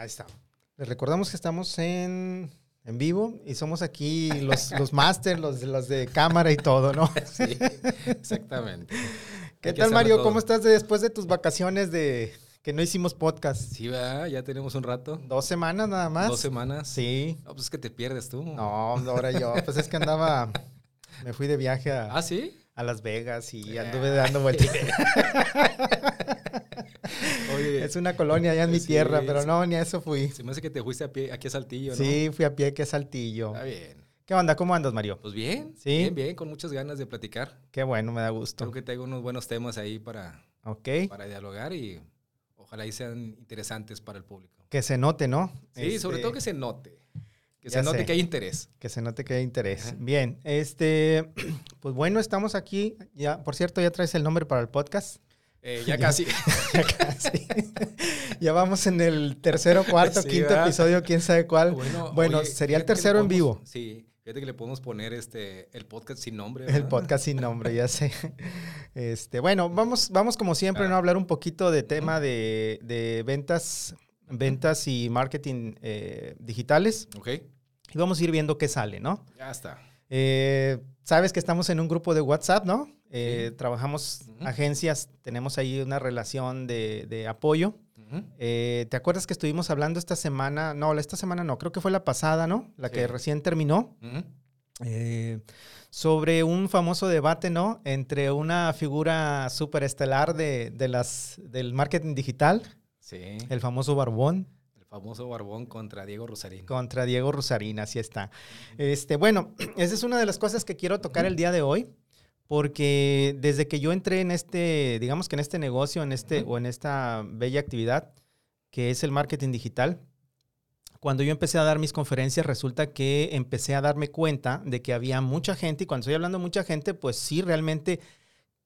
Ahí está. Les recordamos que estamos en, en vivo y somos aquí los, los máster, los, los de cámara y todo, ¿no? Sí, exactamente. ¿Qué tal, Mario? todo. ¿Cómo estás de- después de tus vacaciones de que no hicimos podcast? Sí, ¿verdad? Ya tenemos un rato. ¿Dos semanas nada más? Dos semanas. Sí. No, pues es que te pierdes tú. No, ahora yo. Pues es que andaba. Me fui de viaje a, ¿Ah, sí? a Las Vegas y anduve dando vueltas. Es una colonia allá en mi Sí, tierra, pero no, ni a eso fui. se me hace que te fuiste a pie, aquí a Saltillo, ¿no? Sí, fui a pie que a Saltillo. Está bien. ¿Qué onda? ¿Cómo andas, Mario? Pues bien. Sí. Bien, bien, con muchas ganas de platicar. Qué bueno, me da gusto. Creo que tengo unos buenos temas ahí para, Ok. para dialogar y ojalá y sean interesantes para el público. Que se note, ¿no? Sí, sobre Este, todo que se note. Que ya se note sé. que hay interés. Que se note que hay interés. Ajá. Bien, este, pues bueno, estamos aquí. Ya, por cierto, ya traes el nombre para el podcast. Eh, ya casi. Ya casi. ya vamos en el tercero, cuarto, Sí, quinto ¿verdad? episodio, quién sabe cuál. Bueno, Bueno, oye, sería el tercero en vivo. Sí, fíjate que le podemos poner este el podcast sin nombre. El podcast sin nombre, ya sé. Este, bueno, vamos, vamos como siempre, Ah. ¿no? A hablar un poquito de tema de, de ventas, ventas y marketing eh, digitales. Ok, Y vamos a ir viendo qué sale, ¿no? ya está. Eh, Sabes que estamos en un grupo de WhatsApp, ¿no? Eh, Sí. Trabajamos agencias, tenemos ahí una relación de, de apoyo. Eh, ¿Te acuerdas que estuvimos hablando esta semana? No, esta semana no, creo que fue la pasada, ¿no? La que recién terminó. Eh, sobre un famoso debate, ¿no? Entre una figura superestelar de, de las, del marketing digital, Sí, el famoso Barbón, el famoso Barbón contra Diego Rosarín. contra Diego Rusarín, así está. Este, bueno, esa es una de las cosas que quiero tocar el día de hoy, porque desde que yo entré en este, digamos que en este negocio, en este, Ujú. o en esta bella actividad, que es el marketing digital, cuando yo empecé a dar mis conferencias, resulta que empecé a darme cuenta de que había mucha gente, y cuando estoy hablando de mucha gente, pues sí, realmente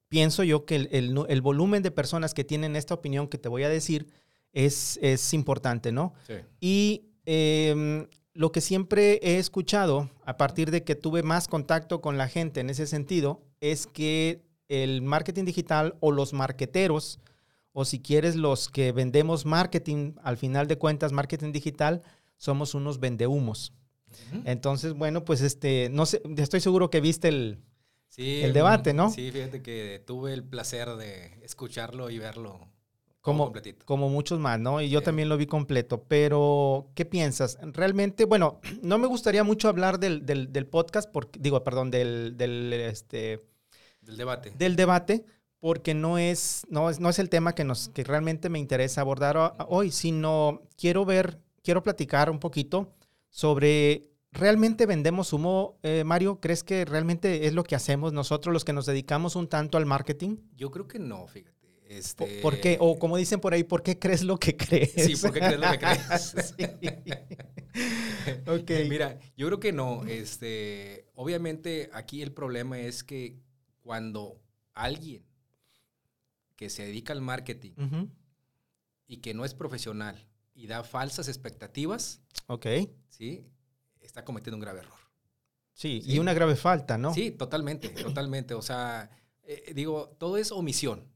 pienso yo que el, el el volumen de personas que tienen esta opinión que te voy a decir es, es importante, ¿no? Sí. Y em, lo que siempre he escuchado, a partir de que tuve más contacto con la gente en ese sentido, es que el marketing digital o los marqueteros, o si quieres los que vendemos marketing, al final de cuentas, marketing digital, somos unos vendehumos. Entonces, bueno, pues este, no sé, estoy seguro que viste el... Sí, el debate, ¿no? Sí, fíjate que tuve el placer de escucharlo y verlo Como, completito. como muchos más, ¿no? Y yo Sí. también lo vi completo. Pero, ¿qué piensas? Realmente, bueno, no me gustaría mucho hablar del, del- del podcast, porque, digo, perdón, del, del, este, Del debate. del debate, porque no es, no es, no es el tema que, nos, que realmente me interesa abordar ho- hoy, sino quiero ver, quiero platicar un poquito sobre, ¿realmente vendemos humo, eh, Mario? ¿Crees que realmente es lo que hacemos nosotros los que nos dedicamos un tanto al marketing? Yo creo que no, fíjate. Este, ¿Por qué? O como dicen por ahí, ¿por qué crees lo que crees? Sí, ¿por qué crees lo que crees? Ok. Mira, yo creo que no. Este, obviamente aquí el problema es que cuando alguien que se dedica al marketing y que no es profesional y da falsas expectativas, Ok. ¿sí? Está cometiendo un grave error. Sí, Sí. y una grave falta, ¿no? Sí, totalmente, totalmente. O sea, eh, digo, todo es omisión.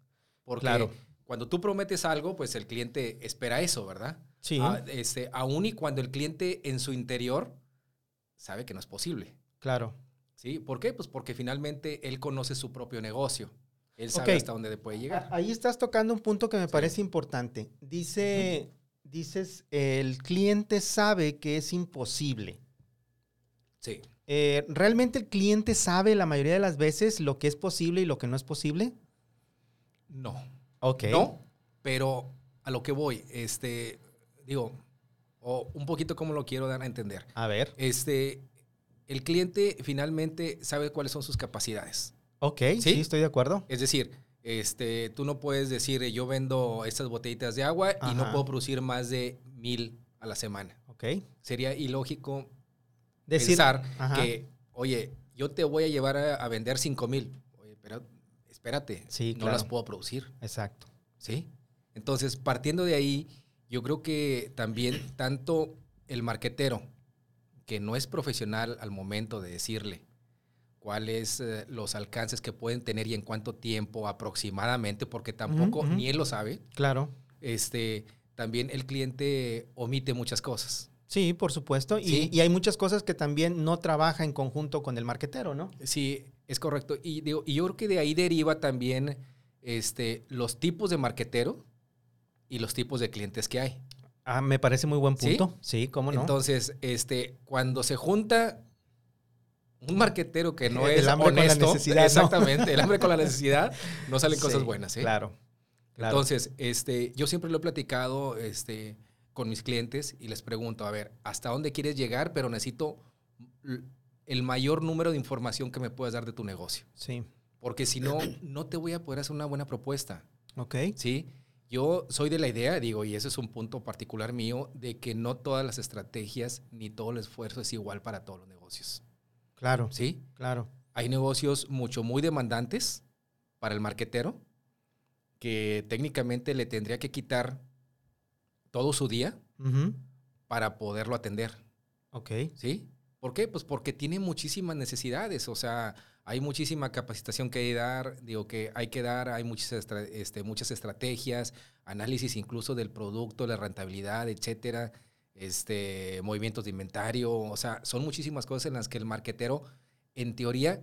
Porque Claro. cuando tú prometes algo, pues el cliente espera eso, ¿verdad? Sí. Ah, este, aún y cuando el cliente en su interior sabe que no es posible. claro. ¿Sí? ¿Por qué? Pues porque finalmente él conoce su propio negocio. Él sabe hasta dónde puede llegar. Ahí estás tocando un punto que me Sí. parece importante. Dice, dices, el cliente sabe que es imposible. Sí. Eh, ¿Realmente el cliente sabe la mayoría de las veces lo que es posible y lo que no es posible? No. Ok. No, pero a lo que voy, este, digo, o un poquito como lo quiero dar a entender. A ver. Este, el cliente finalmente sabe cuáles son sus capacidades. Ok, sí, ¿Sí? estoy de acuerdo. Es decir, este, tú no puedes decir, yo vendo estas botellitas de agua y no puedo producir más de mil a la semana. Ok. Sería ilógico Decir, pensar ajá. que, oye, yo te voy a llevar a, a vender cinco mil. Oye, pero espérate, Sí, no claro. las puedo producir. Exacto. ¿sí? Entonces, partiendo de ahí, yo creo que también tanto el marquetero, que no es profesional al momento de decirle cuáles eh, los alcances que pueden tener y en cuánto tiempo aproximadamente, porque tampoco ni él lo sabe, Claro. este, también el cliente omite muchas cosas. Sí, por supuesto. Y, Sí. y hay muchas cosas que también no trabaja en conjunto con el marquetero, ¿no? Sí, es correcto. Y, digo, y yo creo que de ahí deriva también este, los tipos de marquetero y los tipos de clientes que hay. Ah, me parece muy buen punto. Sí, cómo no. Entonces, este, cuando se junta un marquetero que no El es hambre con la necesidad, ¿no? exactamente, el hambre con la necesidad, no salen cosas buenas. ¿eh? Claro. claro. Entonces, este, yo siempre lo he platicado este, con mis clientes y les pregunto, a ver, ¿hasta dónde quieres llegar? Pero necesito el mayor número de información que me puedas dar de tu negocio. Sí. Porque si no, no te voy a poder hacer una buena propuesta. Ok. ¿sí? Yo soy de la idea, digo, y ese es un punto particular mío, de que no todas las estrategias ni todo el esfuerzo es igual para todos los negocios, Claro. ¿sí? Claro. Hay negocios mucho, muy demandantes para el marquetero, que técnicamente le tendría que quitar todo su día para poderlo atender, Ok. ¿sí? ¿Por qué? Pues porque tiene muchísimas necesidades, o sea, hay muchísima capacitación que hay que dar, digo que hay que dar, hay muchas, estra- este, muchas estrategias, análisis incluso del producto, la rentabilidad, etcétera, este, movimientos de inventario, o sea, son muchísimas cosas en las que el marquetero, en teoría,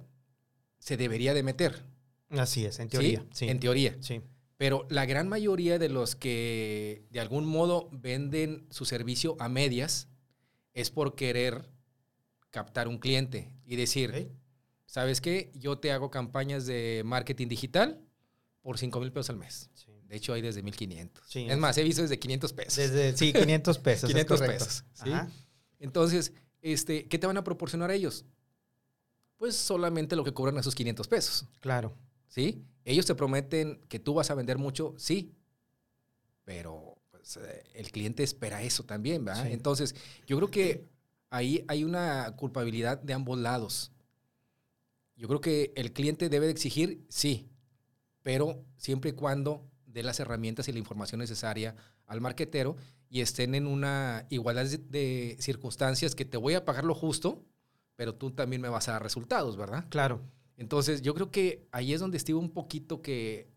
se debería de meter. Así es, en ¿sí? teoría. Sí. En teoría. Sí. Pero la gran mayoría de los que de algún modo venden su servicio a medias es por querer captar un cliente y decir. ¿sabes qué? Yo te hago campañas de marketing digital por 5 mil pesos al mes. Sí. De hecho, hay desde 1500. Sí, es más, he visto desde 500 pesos. Desde, sí, 500 pesos. es 500 correcto. pesos. Entonces, este, ¿qué te van a proporcionar ellos? Pues solamente lo que cobran esos 500 pesos. Claro. ¿sí? Ellos te prometen que tú vas a vender mucho, sí, pero pues, eh, el cliente espera eso también, ¿verdad? Entonces, yo creo que ahí hay una culpabilidad de ambos lados. Yo creo que el cliente debe de exigir, sí, pero siempre y cuando dé las herramientas y la información necesaria al marquetero y estén en una igualdad de- circunstancias que te voy a pagar lo justo, pero tú también me vas a dar resultados, ¿verdad? Claro. Entonces, yo creo que ahí es donde estuvo un poquito que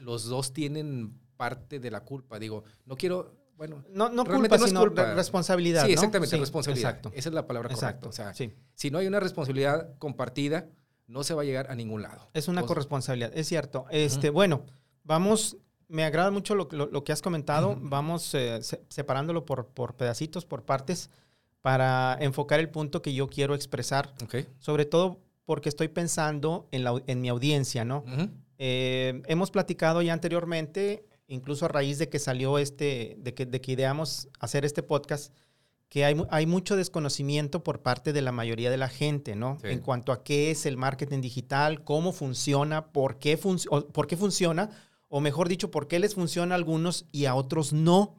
los dos tienen parte de la culpa. Digo, no quiero, bueno, No, no culpa, no es sino culpa. re- responsabilidad. sí, ¿no? exactamente, Sí, responsabilidad. Exacto. Esa es la palabra Exacto. correcta. O sea, sí. si no hay una responsabilidad compartida, no se va a llegar a ningún lado. Es una Entonces, corresponsabilidad, es cierto. Este, Bueno, vamos, me agrada mucho lo, lo- lo que has comentado. Vamos eh, se- separándolo por, por pedacitos, por partes, para enfocar el punto que yo quiero expresar, sobre todo porque estoy pensando en, la, en mi audiencia, ¿no? Eh, hemos platicado ya anteriormente, incluso a raíz de que salió este, de que, de que ideamos hacer este podcast, que hay, mu- hay mucho desconocimiento por parte de la mayoría de la gente, ¿no? Sí. En cuanto a qué es el marketing digital, cómo funciona, por qué, func- o por qué funciona, o mejor dicho, por qué les funciona a algunos y a otros no.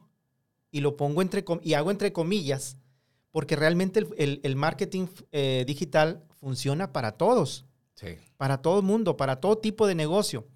Y lo pongo entre y hago entre comillas, porque realmente el, el- el marketing eh, digital funciona para todos Sí. para todo el mundo, para todo tipo de negocio.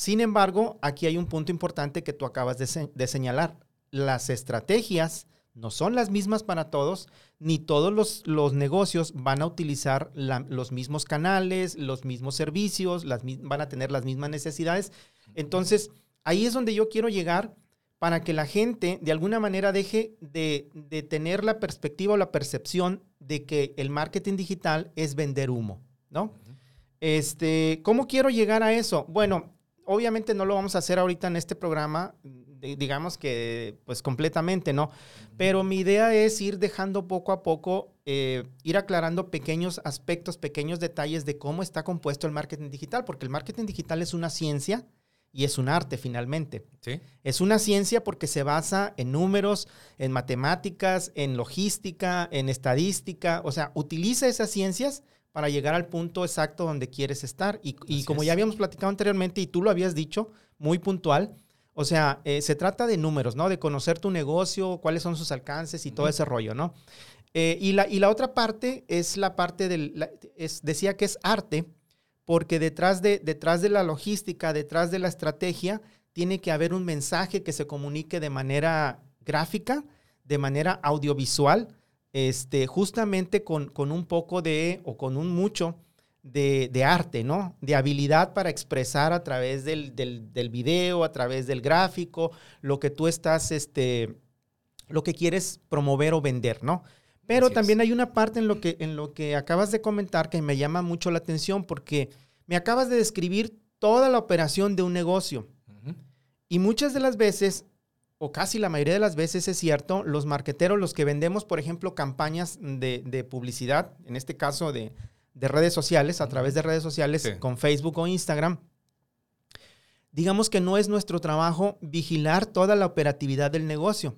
Sin embargo, aquí hay un punto importante que tú acabas de, se- de señalar. Las estrategias no son las mismas para todos, ni todos los, los negocios van a utilizar la- los mismos canales, los mismos servicios, las, van a tener las mismas necesidades. Entonces, ahí es donde yo quiero llegar para que la gente de alguna manera deje de, de tener la perspectiva o la percepción de que el marketing digital es vender humo, ¿no? Este, ¿cómo quiero llegar a eso? Bueno, obviamente no lo vamos a hacer ahorita en este programa, digamos que pues completamente, ¿no? Pero mi idea es ir dejando poco a poco, eh, ir aclarando pequeños aspectos, pequeños detalles de cómo está compuesto el marketing digital, porque el marketing digital es una ciencia y es un arte finalmente. Sí. Es una ciencia porque se basa en números, en matemáticas, en logística, en estadística. O sea, utiliza esas ciencias para llegar al punto exacto donde quieres estar. Y, como es. ya habíamos platicado anteriormente y tú lo habías dicho, muy puntual, o sea, eh, se trata de números, ¿no? De conocer tu negocio, cuáles son sus alcances y todo ese rollo, ¿no? Eh, y, la, y la otra parte es la parte del, la- es, decía que es arte, porque detrás de, detrás de la logística, detrás de la estrategia, tiene que haber un mensaje que se comunique de manera gráfica, de manera audiovisual, este, justamente con, con un poco de, o con un mucho de, arte, ¿no? De habilidad para expresar a través del, del, video, a través del gráfico, lo que tú estás, este, lo que quieres promover o vender, ¿no? Pero también hay una parte en lo, que, en lo que acabas de comentar que me llama mucho la atención porque me acabas de describir toda la operación de un negocio. Y muchas de las veces, o casi la mayoría de las veces es cierto, los marqueteros, los que vendemos, por ejemplo, campañas de publicidad, en este caso de, de redes sociales, a través de redes sociales, con Facebook o Instagram, digamos que no es nuestro trabajo vigilar toda la operatividad del negocio.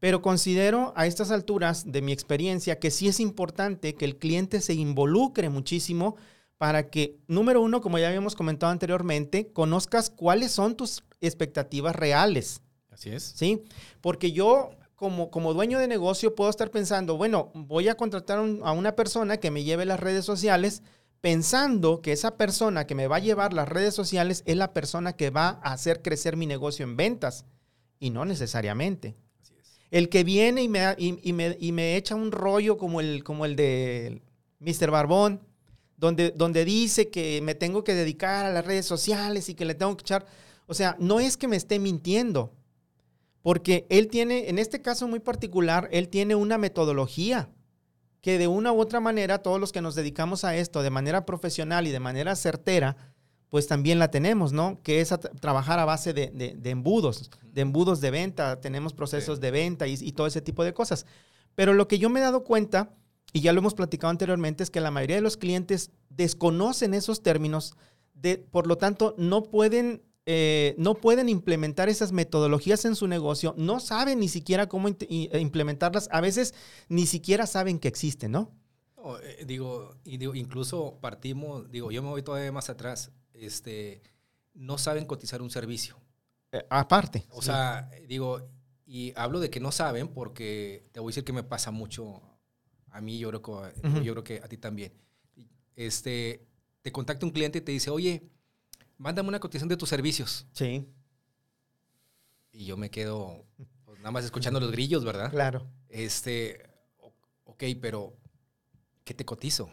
Pero considero a estas alturas de mi experiencia que sí es importante que el cliente se involucre muchísimo para que, número uno, como ya habíamos comentado anteriormente, conozcas cuáles son tus expectativas reales. Así es. Sí, porque yo como, como dueño de negocio puedo estar pensando, bueno, voy a contratar a una persona que me lleve las redes sociales, pensando que esa persona que me va a llevar las redes sociales es la persona que va a hacer crecer mi negocio en ventas. Y no necesariamente. El que viene y me, y, me, y me, echa un rollo como el, como el de Mr. Barbón, donde, donde dice que me tengo que dedicar a las redes sociales y que le tengo que echar... O sea, no es que me esté mintiendo, porque él tiene, en este caso muy particular, él tiene una metodología que de una u otra manera todos los que nos dedicamos a esto de manera profesional y de manera certera, pues también la tenemos, ¿no? Que es trabajar a base de, embudos, de embudos de venta, tenemos procesos de venta y, y, todo ese tipo de cosas. Pero lo que yo me he dado cuenta, y ya lo hemos platicado anteriormente, es que la mayoría de los clientes desconocen esos términos, de, por lo tanto no pueden eh, no pueden implementar esas metodologías en su negocio, no saben ni siquiera cómo eh, implementarlas, a veces ni siquiera saben que existen, ¿no? Eh, digo, y digo, incluso partimos, digo, yo me voy todavía más atrás, este, no saben cotizar un servicio. aparte. O sea, digo, y hablo de que no saben porque te voy a decir que me pasa mucho a mí, yo creo que, yo creo que a ti también. Este, te contacta un cliente y te dice, oye, mándame una cotización de tus servicios. Sí. Y yo me quedo pues, nada más escuchando los grillos, ¿verdad? Claro. Este, ok, pero ¿qué te cotizo?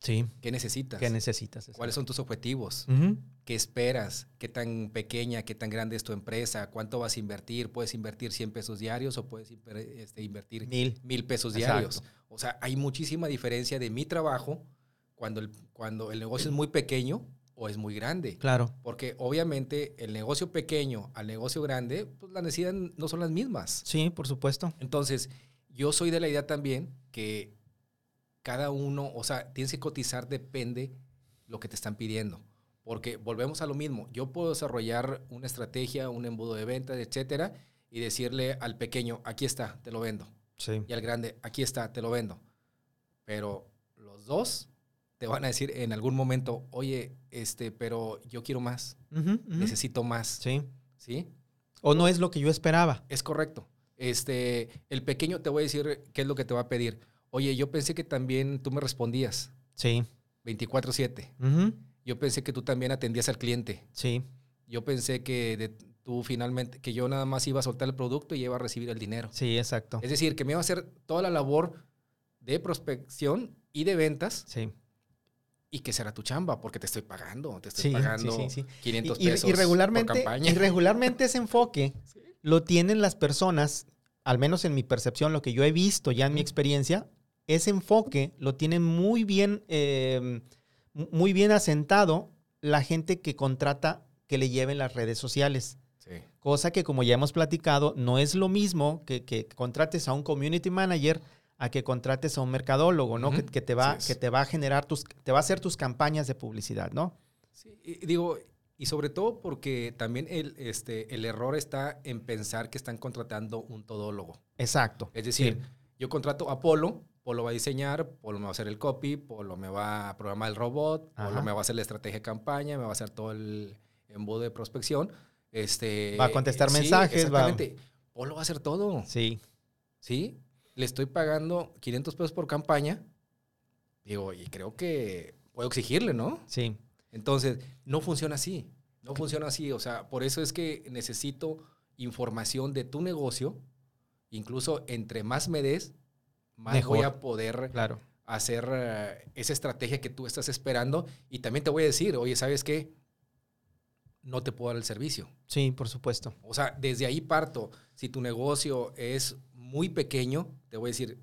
Sí. ¿Qué necesitas? ¿Qué necesitas? ¿Cuáles son tus objetivos? ¿Qué esperas? ¿Qué tan pequeña, qué tan grande es tu empresa? ¿Cuánto vas a invertir? ¿Puedes invertir 100 pesos diarios o puedes este, invertir mil, mil pesos diarios? O sea, hay muchísima diferencia de mi trabajo cuando el, cuando el negocio es muy pequeño o es muy grande. Claro. Porque obviamente el negocio pequeño al negocio grande, pues las necesidades no son las mismas. Sí, por supuesto. Entonces, yo soy de la idea también que cada uno, o sea, tienes que cotizar, depende lo que te están pidiendo. Porque volvemos a lo mismo. Yo puedo desarrollar una estrategia, un embudo de ventas, etcétera, y decirle al pequeño, aquí está, te lo vendo. Sí. Y al grande, aquí está, te lo vendo. Pero los dos te van a decir en algún momento, oye, este, pero yo quiero más, necesito más. Sí. ¿Sí? O no es lo que yo esperaba. Es correcto. Este, el pequeño te voy a decir qué es lo que te va a pedir. Oye, yo pensé que también tú me respondías. Sí. 24/7. Yo pensé que tú también atendías al cliente. Sí. Yo pensé que tú finalmente, que yo nada más iba a soltar el producto y iba a recibir el dinero. Sí, exacto. Es decir, que me iba a hacer toda la labor de prospección y de ventas. Sí y que será tu chamba, porque te estoy pagando, te estoy pagando 500 y, pesos y regularmente, Y regularmente ese enfoque lo tienen las personas, al menos en mi percepción, lo que yo he visto ya en mi experiencia, ese enfoque lo tienen muy bien, em, muy bien asentado la gente que contrata que le lleven las redes sociales. Cosa que como ya hemos platicado, no es lo mismo que, que contrates a un community manager a que contrates a un mercadólogo, ¿no? que, te va, que te va a generar tus, te va a hacer tus campañas de publicidad, ¿no? Sí, digo, y sobre todo porque también el, este, el error está en pensar que están contratando un todólogo. Exacto. Es decir, yo contrato a Polo, Polo va a diseñar, Polo me va a hacer el copy, Polo me va a programar el robot, Polo me va a hacer la estrategia de campaña, me va a hacer todo el embudo de prospección. Este, va a contestar mensajes. Exactamente. Polo va a hacer todo. Sí. ¿Sí? Le estoy pagando 500 pesos por campaña, digo, y creo que puedo exigirle, ¿no? Sí. Entonces, no funciona así, no funciona así, o sea, por eso es que necesito información de tu negocio, incluso entre más me des, más voy a poder claro. hacer eh, esa estrategia que tú estás esperando. Y también te voy a decir, oye, ¿sabes qué? No te puedo dar el servicio. Sí, por supuesto. O sea, desde ahí parto. Si tu negocio es muy pequeño, te voy a decir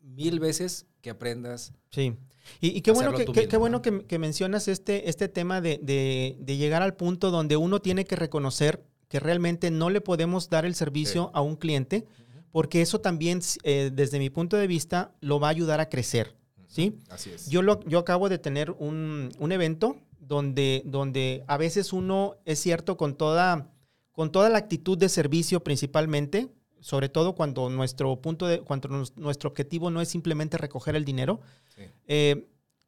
mil veces que aprendas. Sí. Y, qué, bueno que, qué, bueno que, mencionas este, este tema de, de, llegar al punto donde uno tiene que reconocer que realmente no le podemos dar el servicio a un cliente, porque eso también, eh, desde mi punto de vista, lo va a ayudar a crecer. ¿sí? Así es. Yo, lo, yo acabo de tener un, un, evento donde, donde a veces uno, es cierto, con toda, con toda la actitud de servicio principalmente, sobre todo cuando nuestro punto de, cuando nuestro objetivo no es simplemente recoger el dinero, eh,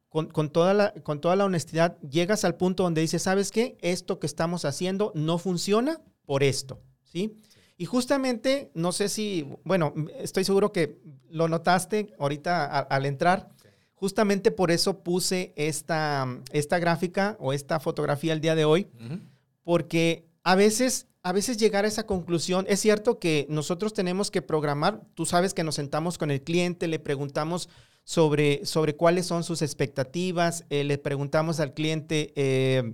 con, con, toda la, con toda la honestidad, llegas al punto donde dices, ¿sabes qué? Esto que estamos haciendo no funciona por esto, ¿sí? Y justamente, no sé si, bueno, estoy seguro que lo notaste ahorita al entrar, justamente por eso puse esta, esta gráfica o esta fotografía el día de hoy, porque a veces a veces llegar a esa conclusión, es cierto que nosotros tenemos que programar, tú sabes que nos sentamos con el cliente, le preguntamos sobre, sobre cuáles son sus expectativas, eh, le preguntamos al cliente eh,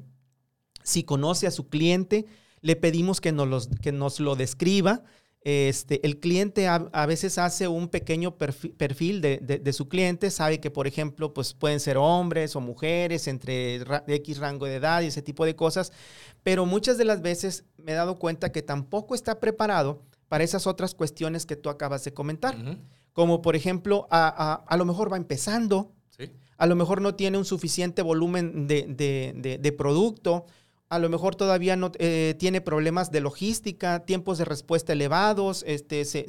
si conoce a su cliente, le pedimos que nos, que nos lo describa. Este, el cliente a, veces hace un pequeño perfil, de, su cliente, sabe que, por ejemplo, pues pueden ser hombres o mujeres entre X rango de edad y ese tipo de cosas, pero muchas de las veces me he dado cuenta que tampoco está preparado para esas otras cuestiones que tú acabas de comentar. Como por ejemplo, a, lo mejor va empezando, a lo mejor no tiene un suficiente volumen de, producto, a lo mejor todavía no eh, tiene problemas de logística, tiempos de respuesta elevados, este, se,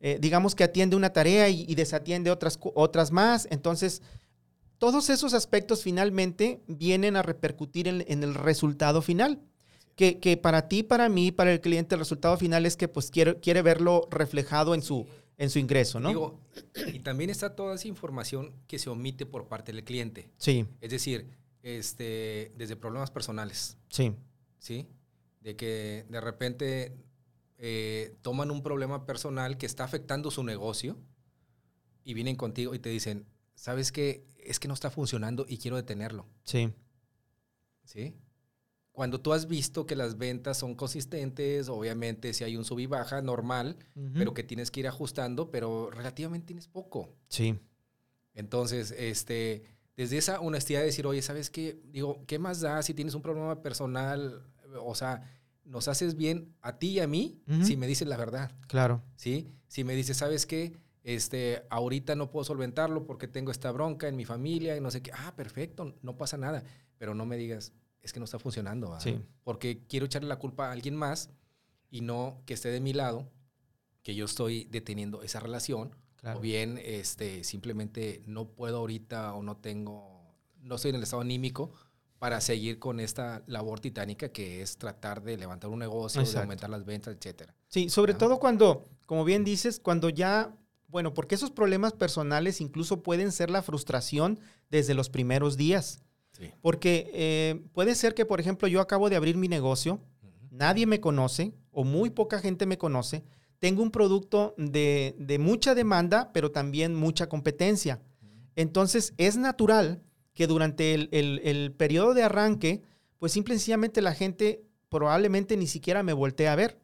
eh, digamos que atiende una tarea y, desatiende otras, otras más. Entonces, todos esos aspectos finalmente vienen a repercutir en, el resultado final. Que, que, para ti, para mí, para el cliente, el resultado final es que pues quiere, quiere verlo reflejado en su, en su ingreso, ¿no? Digo, y también está toda esa información que se omite por parte del cliente. Sí. Es decir, este, desde problemas personales. Sí. ¿Sí? De que de repente eh, toman un problema personal que está afectando su negocio y vienen contigo y te dicen, ¿sabes qué? Es que no está funcionando y quiero detenerlo. Sí. ¿Sí? Cuando tú has visto que las ventas son consistentes, obviamente si hay un sub y baja normal, pero que tienes que ir ajustando, pero relativamente tienes poco. Sí. Entonces, este, desde esa honestidad de decir, oye, ¿sabes qué? Digo, ¿qué más da si tienes un problema personal? O sea, nos haces bien a ti y a mí si me dices la verdad. Claro. ¿Sí? Si me dices, ¿sabes qué? Este, ahorita no puedo solventarlo porque tengo esta bronca en mi familia y no sé qué. Ah, perfecto, no pasa nada. Pero no me digas, es que no está funcionando. Sí. Porque quiero echarle la culpa a alguien más y no que esté de mi lado, que yo estoy deteniendo esa relación. O bien, este, simplemente no puedo ahorita o no tengo, no estoy en el estado anímico para seguir con esta labor titánica que es tratar de levantar un negocio, de aumentar las ventas, etcétera. Sí, sobre todo cuando, como bien dices, cuando ya, bueno, porque esos problemas personales incluso pueden ser la frustración desde los primeros días. Sí. Porque eh, puede ser que, por ejemplo, yo acabo de abrir mi negocio, nadie me conoce o muy poca gente me conoce, tengo un producto de, de mucha demanda, pero también mucha competencia. Entonces, es natural que durante el, el, periodo de arranque, pues simple y sencillamente la gente probablemente ni siquiera me voltea a ver.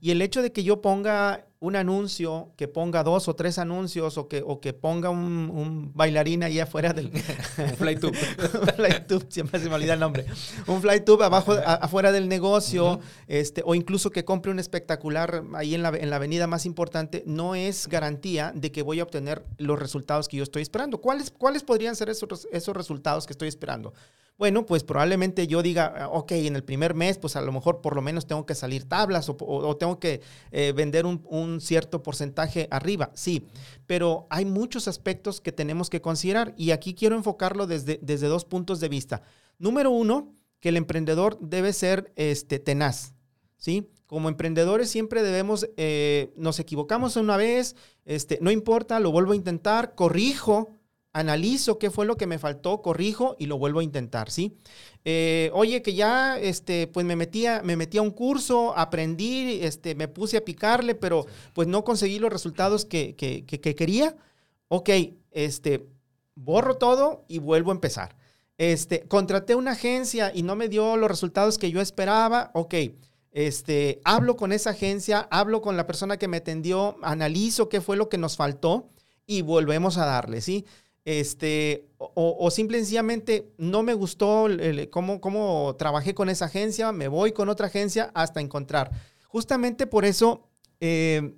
Y el hecho de que yo ponga un anuncio, que ponga dos o tres anuncios o que, o que ponga un, bailarín ahí afuera del... un fly tube. un fly tube, siempre se me olvida el nombre. Un fly tube abajo, afuera del negocio, este, o incluso que compre un espectacular ahí en la, en la avenida más importante, no es garantía de que voy a obtener los resultados que yo estoy esperando. ¿Cuáles, cuáles podrían ser esos, esos resultados que estoy esperando? Bueno, pues probablemente yo diga, ah, ok, en el primer mes, pues a lo mejor por lo menos tengo que salir tablas o, tengo que eh, vender un, cierto porcentaje arriba, sí, pero hay muchos aspectos que tenemos que considerar y aquí quiero enfocarlo desde, desde dos puntos de vista. Número uno, que el emprendedor debe ser este, tenaz, ¿sí? Como emprendedores siempre debemos, eh, nos equivocamos una vez, este, no importa, lo vuelvo a intentar, corrijo, analizo qué fue lo que me faltó, corrijo y lo vuelvo a intentar, ¿sí? Eh, oye, que ya, este, pues me metí, a, me metí a un curso, aprendí, este, me puse a picarle, pero pues no conseguí los resultados que, que, que, quería. Ok, este, borro todo y vuelvo a empezar. Este, contraté una agencia y no me dio los resultados que yo esperaba. Ok, este, hablo con esa agencia, hablo con la persona que me atendió, analizo qué fue lo que nos faltó y volvemos a darle, ¿sí? Este, o, o simple y sencillamente no me gustó cómo, cómo trabajé con esa agencia, me voy con otra agencia hasta encontrar. Justamente por eso, eh,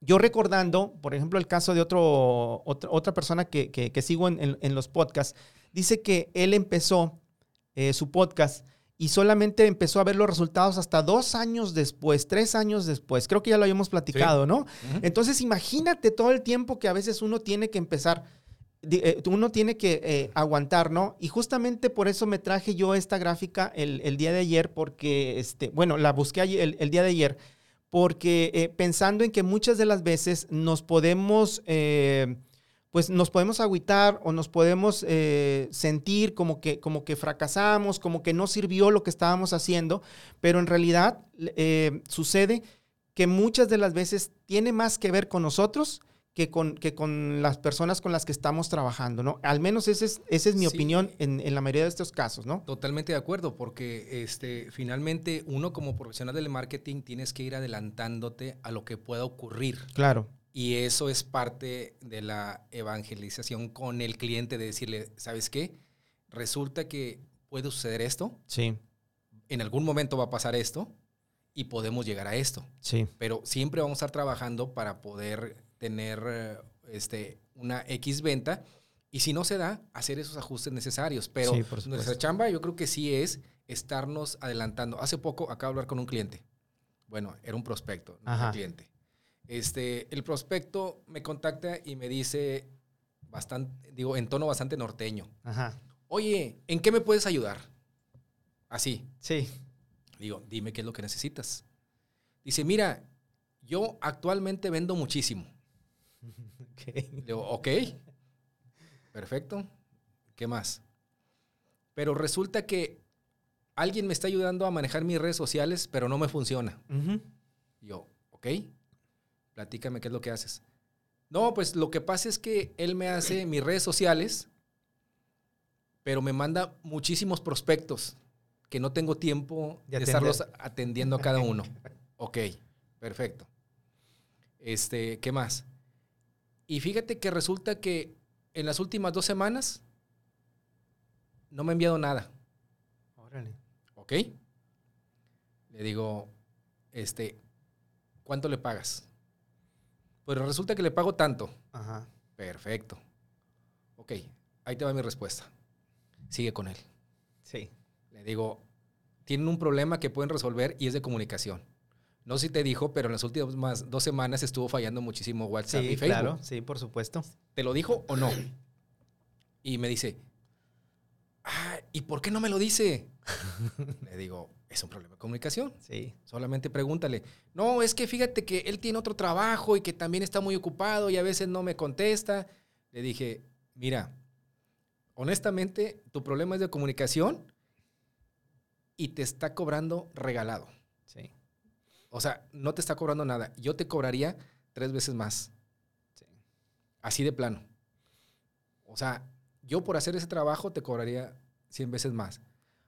yo recordando, por ejemplo, el caso de otro, otra persona que, que, sigo en, en, los podcasts, dice que él empezó eh, su podcast y solamente empezó a ver los resultados hasta dos años después, tres años después. Creo que ya lo habíamos platicado, ¿no? Entonces, imagínate todo el tiempo que a veces uno tiene que empezar, uno tiene que eh, aguantar, ¿no? Y justamente por eso me traje yo esta gráfica el, día de ayer, porque, este, bueno, la busqué el, el día de ayer, porque eh, pensando en que muchas de las veces nos podemos pues nos podemos agüitar o nos podemos eh, sentir como que, como que fracasamos, como que no sirvió lo que estábamos haciendo, pero en realidad eh, sucede que muchas de las veces tiene más que ver con nosotros que con, que con las personas con las que estamos trabajando, ¿no? Al menos esa es, esa es mi opinión en, en, la mayoría de estos casos, ¿no? Totalmente de acuerdo, porque este, finalmente uno como profesional del marketing tienes que ir adelantándote a lo que pueda ocurrir. Claro. Y eso es parte de la evangelización con el cliente, de decirle, ¿sabes qué? Resulta que puede suceder esto. Sí. En algún momento va a pasar esto y podemos llegar a esto. Sí. Pero siempre vamos a estar trabajando para poder tener eh, este, una X venta. Y si no se da, hacer esos ajustes necesarios. Pero nuestra chamba yo creo que sí es estarnos adelantando. Hace poco acabo de hablar con un cliente. Bueno, era un prospecto, no un cliente. Este, el prospecto me contacta y me dice, bastante, digo, en tono bastante norteño. Ajá. Oye, ¿en qué me puedes ayudar? Así. Sí. Digo, dime qué es lo que necesitas. Dice, mira, yo actualmente vendo muchísimo. Okay. Digo, ok. Perfecto. ¿Qué más? Pero resulta que alguien me está ayudando a manejar mis redes sociales, pero no me funciona. Yo, ok. Platícame qué es lo que haces. No, pues lo que pasa es que él me hace mis redes sociales, pero me manda muchísimos prospectos que no tengo tiempo de, estarlos atendiendo a cada uno. ok, perfecto. Este, ¿qué más? Y fíjate que resulta que en las últimas dos semanas no me ha enviado nada. Órale. ¿Ok? Le digo, este, ¿cuánto le pagas? Pero resulta que le pago tanto. Ajá. Perfecto. Ok, ahí te va mi respuesta. Sigue con él. Sí. Le digo, tienen un problema que pueden resolver y es de comunicación. No sé si te dijo, pero en las últimas dos semanas estuvo fallando muchísimo WhatsApp y Facebook. Claro, sí, por supuesto. ¿Te lo dijo o no? Y me dice, ah, ¿y por qué no me lo dice? Le digo, es un problema de comunicación. Sí. Solamente pregúntale. No, es que fíjate que él tiene otro trabajo y que también está muy ocupado y a veces no me contesta. Le dije, mira, honestamente, tu problema es de comunicación y te está cobrando regalado. O sea, no te está cobrando nada. Yo te cobraría tres veces más. Sí. Así de plano. O sea, yo por hacer ese trabajo te cobraría 100 veces más.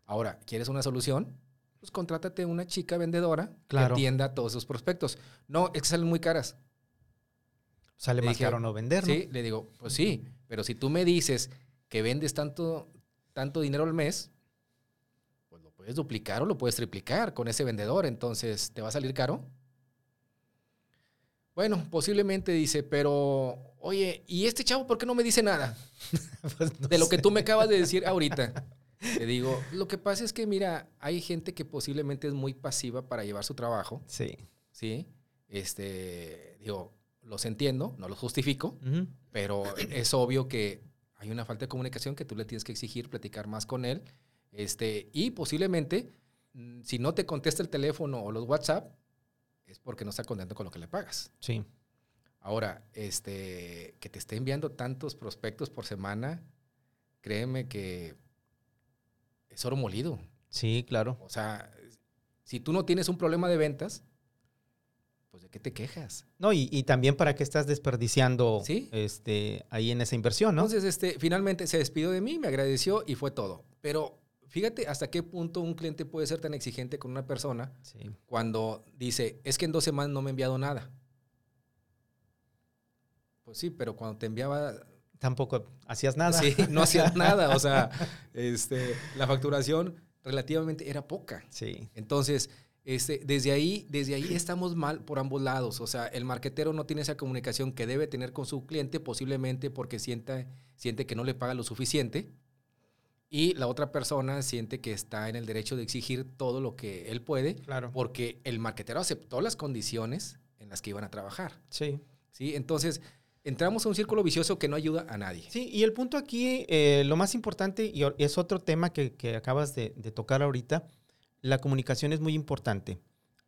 Ahora, ¿quieres una solución? pues contrátate una chica vendedora que atienda todos esos prospectos. No, es que salen muy caras. Sale más caro no vender, Sí, le digo, pues sí, pero si tú me dices que vendes tanto, tanto dinero al mes, puedes duplicar o lo puedes triplicar con ese vendedor, entonces, ¿te va a salir caro? Bueno, posiblemente dice, pero, oye, ¿y este chavo por qué no me dice nada? Pues de lo que tú me acabas de decir ahorita. Te digo, lo que pasa es que, mira, hay gente que posiblemente es muy pasiva para llevar su trabajo. Sí. Sí. Este, digo, los entiendo, no los justifico, pero es obvio que hay una falta de comunicación que tú le tienes que exigir, platicar más con él. Este, y posiblemente, mm, si no te contesta el teléfono o los WhatsApp, es porque no está contento con lo que le pagas. Sí. Ahora, este, que te esté enviando tantos prospectos por semana, créeme que es oro molido. Sí, claro. O sea, si tú no tienes un problema de ventas, pues de qué te quejas. No, y, y también para qué estás desperdiciando Sí. este, ahí en esa inversión, ¿no? Entonces, este, finalmente se despidió de mí, me agradeció y fue todo. Pero fíjate hasta qué punto un cliente puede ser tan exigente con una persona Sí. cuando dice, es que en dos semanas no me ha enviado nada. Pues sí, pero cuando te enviaba, Tampoco hacías nada. sí, no hacías nada. O sea, este, la facturación relativamente era poca. Sí. Entonces, este, desde ahí, desde ahí estamos mal por ambos lados. O sea, el marquetero no tiene esa comunicación que debe tener con su cliente, posiblemente porque sienta, siente que no le paga lo suficiente. Y la otra persona siente que está en el derecho de exigir todo lo que él puede, Claro. porque el marquetero aceptó las condiciones en las que iban a trabajar. Sí. ¿sí? Entonces, entramos a un círculo vicioso que no ayuda a nadie. Sí, y el punto aquí, eh, lo más importante, y es otro tema que, que acabas de, de tocar ahorita, la comunicación es muy importante.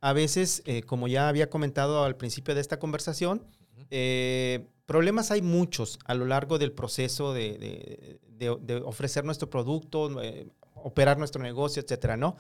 A veces, eh, como ya había comentado al principio de esta conversación, eh, problemas hay muchos a lo largo del proceso de, de- de- de ofrecer nuestro producto, eh, operar nuestro negocio, etcétera, ¿no?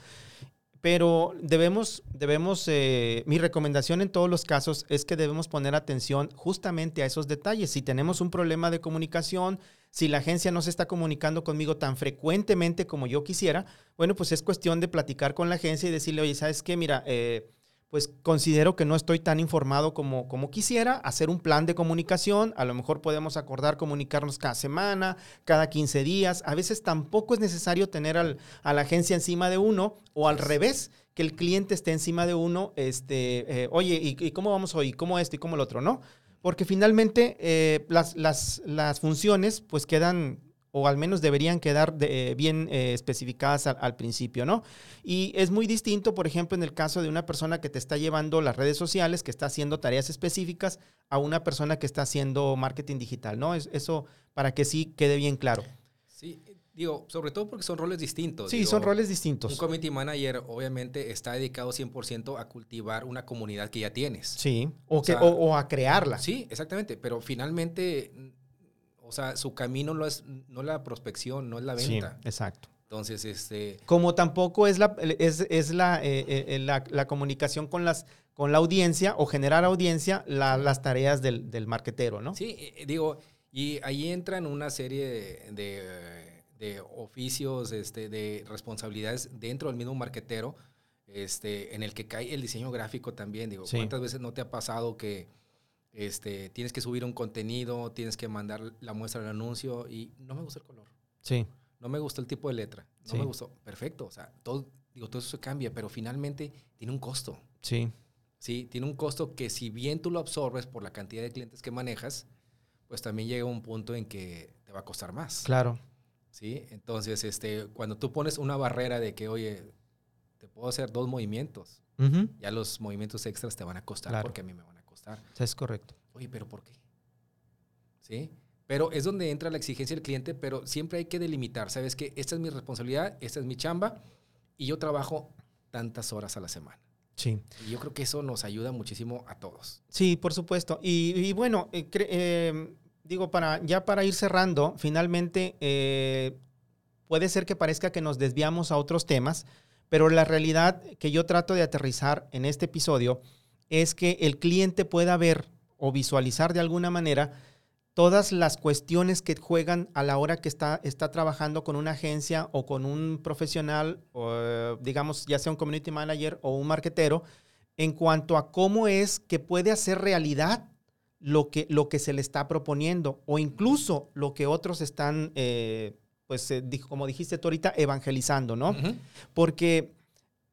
Pero debemos, debemos, eh, mi recomendación en todos los casos es que debemos poner atención justamente a esos detalles. Si tenemos un problema de comunicación, si la agencia no se está comunicando conmigo tan frecuentemente como yo quisiera, bueno, pues es cuestión de platicar con la agencia y decirle, oye, ¿sabes qué? Mira, eh, pues considero que no estoy tan informado como, como quisiera, hacer un plan de comunicación, a lo mejor podemos acordar comunicarnos cada semana, cada 15 días, a veces tampoco es necesario tener al, a la agencia encima de uno o al revés, que el cliente esté encima de uno, este, eh, oye, ¿y, y cómo vamos hoy? ¿Cómo esto y cómo el otro? ¿No? Porque finalmente eh, las, las, las funciones pues quedan o al menos deberían quedar de- eh, bien eh, especificadas al, al principio, ¿no? Y es muy distinto, por ejemplo, en el caso de una persona que te está llevando las redes sociales, que está haciendo tareas específicas, a una persona que está haciendo marketing digital, ¿no? Es, eso para que sí quede bien claro. Sí, digo, sobre todo porque son roles distintos. Sí, digo, son roles Un distintos. community manager obviamente está dedicado 100% a cultivar una comunidad que ya tienes. Sí, o, O que, sea, o, o a crearla. Sí, exactamente, pero finalmente, o sea, su camino no es, no es la prospección, no es la Sí, venta. exacto. Entonces, este, Como tampoco es la, es, es la, eh, eh, la, la comunicación con, las, con la audiencia o generar audiencia la- las tareas del, del marquetero, ¿no? sí, eh, digo, y ahí entran una serie de, de, de oficios, este, de responsabilidades dentro del mismo marquetero, este, en el que cae el diseño gráfico también. Digo, Sí. ¿cuántas veces no te ha pasado que este, tienes que subir un contenido, tienes que mandar la muestra del anuncio y no me gusta el color? Sí, no me gustó el tipo de letra, no Sí. me gustó, perfecto, o sea, todo, digo, todo eso se cambia, pero finalmente tiene un costo, sí, ¿sí? Tiene un costo que si bien tú lo absorbes por la cantidad de clientes que manejas, pues también llega un punto en que te va a costar más, claro. ¿sí? Entonces, este, cuando tú pones una barrera de que, oye, te puedo hacer dos movimientos, ya los movimientos extras te van a costar Claro. porque a mí me van Es correcto. Oye, pero ¿por qué? ¿Sí? Pero es donde entra la exigencia del cliente, pero siempre hay que delimitar, ¿sabes qué? Esta es mi responsabilidad, esta es mi chamba y yo trabajo tantas horas a la semana. Sí. Y yo creo que eso nos ayuda muchísimo a todos. Sí, por supuesto. Y, y bueno, eh, eh, digo, para, ya para ir cerrando, finalmente eh, puede ser que parezca que nos desviamos a otros temas, pero la realidad que yo trato de aterrizar en este episodio es que el cliente pueda ver o visualizar de alguna manera todas las cuestiones que juegan a la hora que está, está trabajando con una agencia o con un profesional, o, digamos, ya sea un community manager o un marketero, en cuanto a cómo es que puede hacer realidad lo que, lo que se le está proponiendo o incluso lo que otros están, eh, pues, eh, como dijiste tú ahorita, evangelizando, ¿no? Porque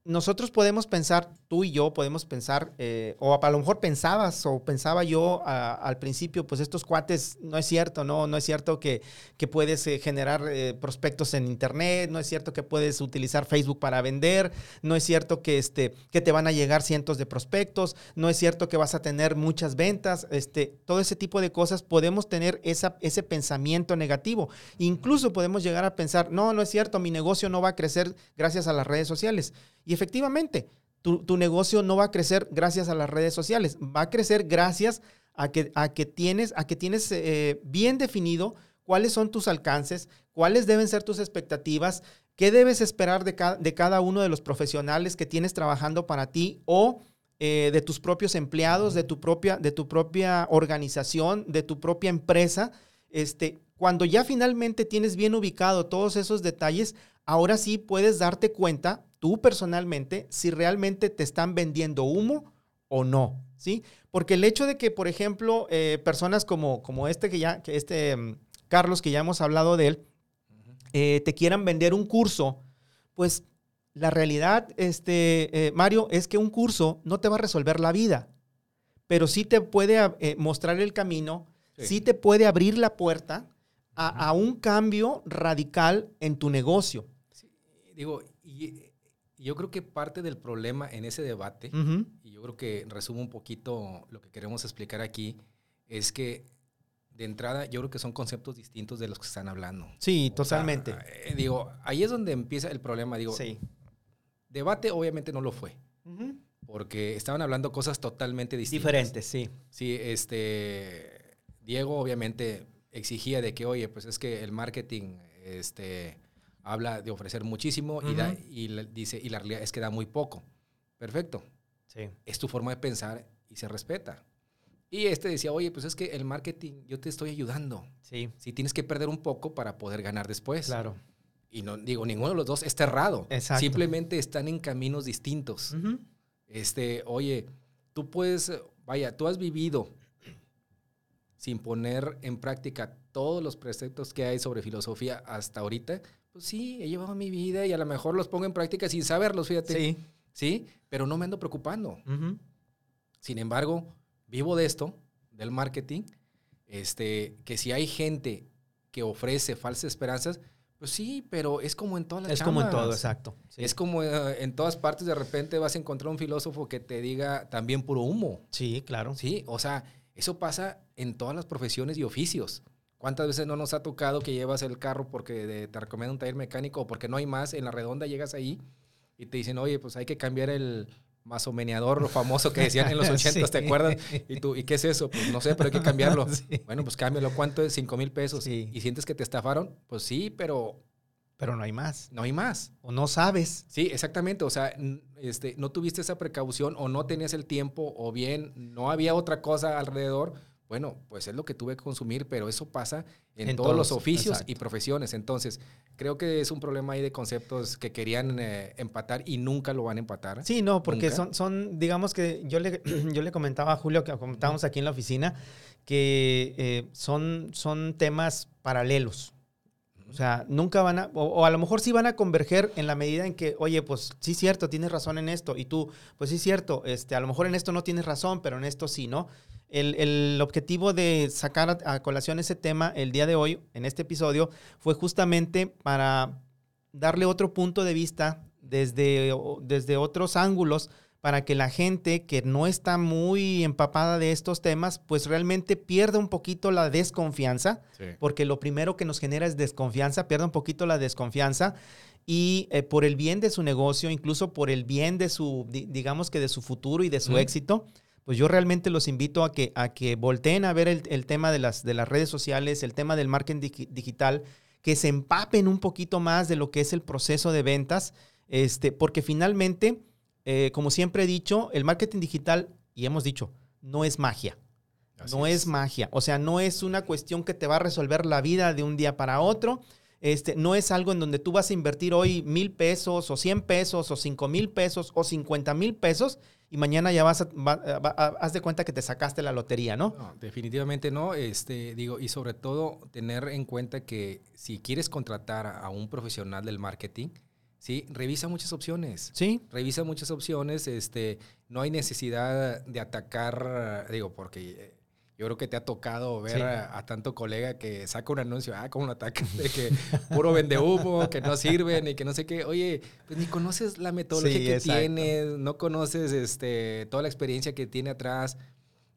nosotros podemos pensar, tú y yo podemos pensar, eh, o a lo mejor pensabas o pensaba yo al principio, pues estos cuates, no es cierto, no, no es cierto que, que puedes eh, generar eh, prospectos en internet, no es cierto que puedes utilizar Facebook para vender, no es cierto que, este, que te van a llegar cientos de prospectos, no es cierto que vas a tener muchas ventas, este, todo ese tipo de cosas, podemos tener esa, ese pensamiento negativo. Incluso podemos llegar a pensar, no, no es cierto, mi negocio no va a crecer gracias a las redes sociales. Y efectivamente, tu, tu negocio no va a crecer gracias a las redes sociales, va a crecer gracias a que, a que tienes, a que tienes eh, bien definido cuáles son tus alcances, cuáles deben ser tus expectativas, qué debes esperar de, de cada uno de los profesionales que tienes trabajando para ti o eh, de tus propios empleados, de tu propia, de tu propia organización, de tu propia empresa. Este, cuando ya finalmente tienes bien ubicado todos esos detalles, ahora sí puedes darte cuenta tú personalmente si realmente te están vendiendo humo o no, ¿sí? Porque el hecho de que, por ejemplo, eh, personas como, como este que ya, que este mm, Carlos, que ya hemos hablado de él, eh, te quieran vender un curso, pues la realidad, este, eh, Mario, es que un curso no te va a resolver la vida, pero sí te puede mostrar el camino, sí. te puede abrir la puerta a, un cambio radical en tu negocio. Digo, y, yo creo que parte del problema en ese debate, y yo creo que resumo un poquito lo que queremos explicar aquí, es que de entrada yo creo que son conceptos distintos de los que están hablando. Sí, totalmente. Eh, digo, ahí es donde empieza el problema. Digo, sí. Debate obviamente no lo fue. Porque estaban hablando cosas totalmente distintas. Diferentes, sí. Sí, este. Diego obviamente exigía de que, oye, pues es que el marketing este, habla de ofrecer muchísimo y, da, y dice, y la realidad es que da muy poco. Perfecto. Sí. Es tu forma de pensar y se respeta. Y este decía, oye, pues es que el marketing, yo te estoy ayudando. Sí. Si tienes que perder un poco para poder ganar después. Claro. Y no digo, ninguno de los dos está errado. Exacto. Simplemente están en caminos distintos. Este, oye, tú puedes, vaya, tú has vivido sin poner en práctica todos los preceptos que hay sobre filosofía hasta ahorita. Pues sí, he llevado mi vida y a lo mejor los pongo en práctica sin saberlos, fíjate. Sí. Sí, pero no me ando preocupando. Sin embargo, vivo de esto, del marketing, este, que si hay gente que ofrece falsas esperanzas, pues sí, pero es como en todas las Es como en todo, exacto. Es como eh, en todas partes de repente vas a encontrar un filósofo que te diga también puro humo. Sí, claro. Sí, o sea, eso pasa en todas las profesiones y oficios. ¿Cuántas veces no nos ha tocado que llevas el carro porque te recomienda un taller mecánico o porque no hay más? En la redonda llegas ahí y te dicen, oye, pues hay que cambiar el masomeneador famoso que decían en los 80, ¿te acuerdas? Y tú, ¿y qué es eso? Pues no sé, pero hay que cambiarlo. Bueno, pues cámbialo. ¿Cuánto es? 5 mil pesos. ¿Y sientes que te estafaron? Pues sí, pero... Pero no hay más. No hay más. O no sabes. Sí, exactamente. O sea, este, no tuviste esa precaución o no tenías el tiempo o bien no había otra cosa alrededor bueno, pues es lo que tuve que consumir, pero eso pasa en, todos, los oficios y profesiones. Entonces, creo que es un problema ahí de conceptos que querían eh, empatar y nunca lo van a empatar. Sí, no, porque son, son, digamos que yo le, yo le comentaba a Julio, que comentábamos aquí en la oficina, que eh, son, son temas paralelos. O sea, nunca van a, o, a lo mejor sí van a converger en la medida en que, oye, pues sí, cierto, tienes razón en esto. Y tú, pues sí, cierto, este, a lo mejor en esto no tienes razón, pero en esto sí, ¿no? El, objetivo de sacar a, colación ese tema el día de hoy, en este episodio, fue justamente para darle otro punto de vista desde, desde otros ángulos para que la gente que no está muy empapada de estos temas, pues realmente pierda un poquito la desconfianza, porque lo primero que nos genera es desconfianza, pierda un poquito la desconfianza y eh, por el bien de su negocio, incluso por el bien de su, digamos que de su futuro y de su éxito, pues yo realmente los invito a que, a que volteen a ver el, tema de las, de las redes sociales, el tema del marketing digital, que se empapen un poquito más de lo que es el proceso de ventas, este, porque finalmente, eh, como siempre he dicho, el marketing digital, y hemos dicho, no es magia. no es. magia. O sea, no es una cuestión que te va a resolver la vida de un día para otro. Este, no es algo en donde tú vas a invertir hoy mil pesos o cien pesos o cinco mil pesos o cincuenta mil pesos y mañana ya vas a, haz de cuenta que te sacaste la lotería, ¿no? ¿no? definitivamente no. Este, digo, y sobre todo tener en cuenta que si quieres contratar a un profesional del marketing, ¿sí? Revisa muchas opciones. Sí. Revisa muchas opciones. Este, no hay necesidad de atacar, digo, porque yo creo que te ha tocado ver a, tanto colega que saca un anuncio, ah, como un ataque de que puro vende humo, que no sirven y que no sé qué. Oye, pues ni conoces la metodología que tiene, no conoces este, toda la experiencia que tiene atrás.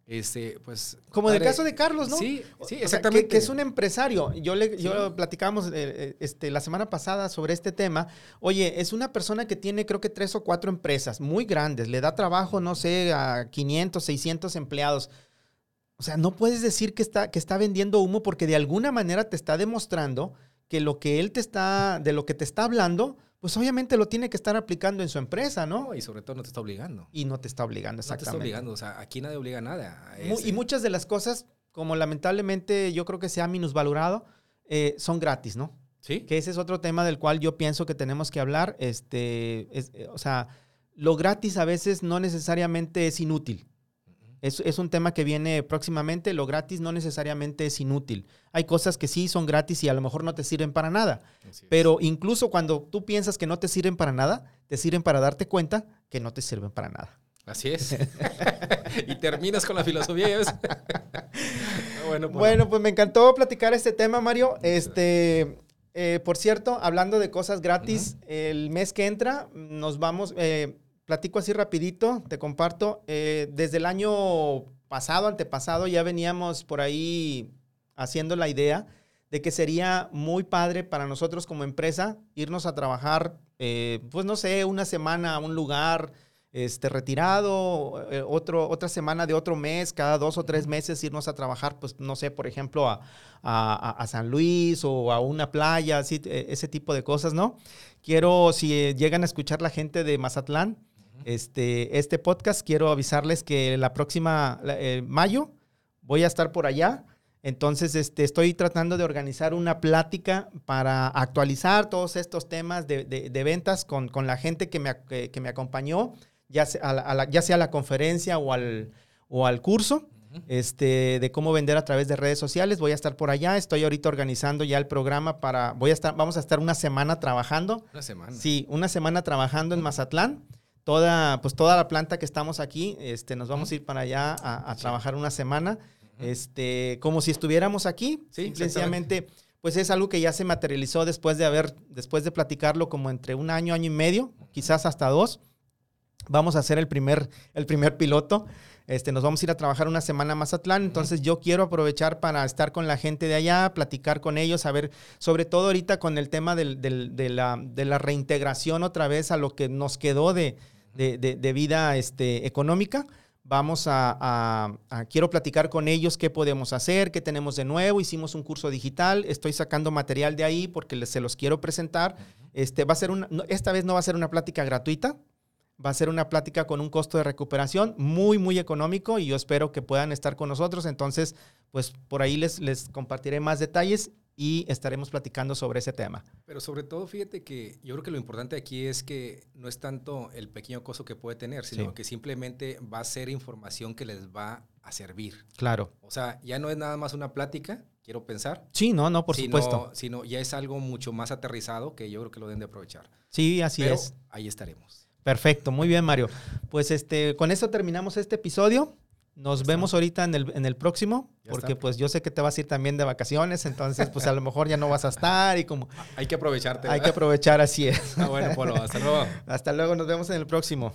Este, pues. Como en el caso de Carlos, ¿no? Sí, sí, exactamente. que, es un empresario. Yo le, yo platicamos eh, eh, este, la semana pasada sobre este tema. Oye, es una persona que tiene, creo que tres o cuatro empresas muy grandes. Le da trabajo, no sé, a 500, 600 empleados. O sea, no puedes decir que está, que está vendiendo humo porque de alguna manera te está demostrando que lo que él te está, de lo que te está hablando, pues obviamente lo tiene que estar aplicando en su empresa, ¿no? y sobre todo no te está obligando. Y no te está obligando, exactamente. No te está obligando, o sea, aquí nadie obliga a nada. y muchas de las cosas, como lamentablemente yo creo que se ha minusvalorado, eh, son gratis, ¿no? Sí. Que ese es otro tema del cual yo pienso que tenemos que hablar. Este, eh, o sea, lo gratis a veces no necesariamente es inútil. Es, un tema que viene próximamente. Lo gratis no necesariamente es inútil. Hay cosas que sí son gratis y a lo mejor no te sirven para nada. Pero incluso cuando tú piensas que no te sirven para nada, te sirven para darte cuenta que no te sirven para nada. Así es. y terminas con la filosofía. bueno, pues. bueno, pues me encantó platicar este tema, Mario. Este, eh, por cierto, hablando de cosas gratis, el mes que entra nos vamos, eh, platico así rapidito, te comparto. Eh, desde el año pasado, antepasado, ya veníamos por ahí haciendo la idea de que sería muy padre para nosotros como empresa irnos a trabajar, eh, pues no sé, una semana a un lugar este, retirado, eh, otro, otra semana de otro mes, cada dos o tres meses irnos a trabajar, pues no sé, por ejemplo, a, a, San Luis o a una playa, así, ese tipo de cosas, ¿no? Quiero, si llegan a escuchar la gente de Mazatlán, este, este podcast. Quiero avisarles que la próxima, eh, mayo, voy a estar por allá. Entonces, este, estoy tratando de organizar una plática para actualizar todos estos temas de, de, ventas con, con, la gente que me, que, me acompañó, ya sea a, la, ya sea a la conferencia o al, o al curso. Este, de cómo vender a través de redes sociales. Voy a estar por allá. Estoy ahorita organizando ya el programa para. Voy a estar, vamos a estar una semana trabajando. Una semana. Sí, una semana trabajando en Mazatlán toda, pues toda la planta que estamos aquí, este, nos vamos a ir para allá a, trabajar una semana, este, como si estuviéramos aquí, sí, sencillamente, pues es algo que ya se materializó después de haber, después de platicarlo como entre un año, año y medio, quizás hasta dos. Vamos a hacer el primer, el primer piloto. Este, nos vamos a ir a trabajar una semana más Mazatlán, entonces yo quiero aprovechar para estar con la gente de allá, platicar con ellos, saber, sobre todo ahorita con el tema de, la, de la reintegración otra vez a lo que nos quedó de, de, vida este, económica. Vamos a, quiero platicar con ellos qué podemos hacer, qué tenemos de nuevo. Hicimos un curso digital, estoy sacando material de ahí porque se los quiero presentar. Este, va a ser una, esta vez no va a ser una plática gratuita, va a ser una plática con un costo de recuperación muy, muy económico y yo espero que puedan estar con nosotros. Entonces, pues por ahí les, les compartiré más detalles y estaremos platicando sobre ese tema. Pero sobre todo, fíjate que yo creo que lo importante aquí es que no es tanto el pequeño costo que puede tener, sino que simplemente va a ser información que les va a servir. Claro. O sea, ya no es nada más una plática, quiero pensar. Sí, no, no, por supuesto. Sino ya es algo mucho más aterrizado que yo creo que lo deben de aprovechar. Sí, así es. Ahí estaremos. Perfecto, muy bien, Mario. Pues este, con eso terminamos este episodio. Nos vemos ahorita en el, en el próximo, porque pues yo sé que te vas a ir también de vacaciones, entonces pues a lo mejor ya no vas a estar y como... Hay que aprovecharte. Hay que aprovechar, así es. Ah, bueno, Polo, hasta luego. Hasta luego, nos vemos en el próximo.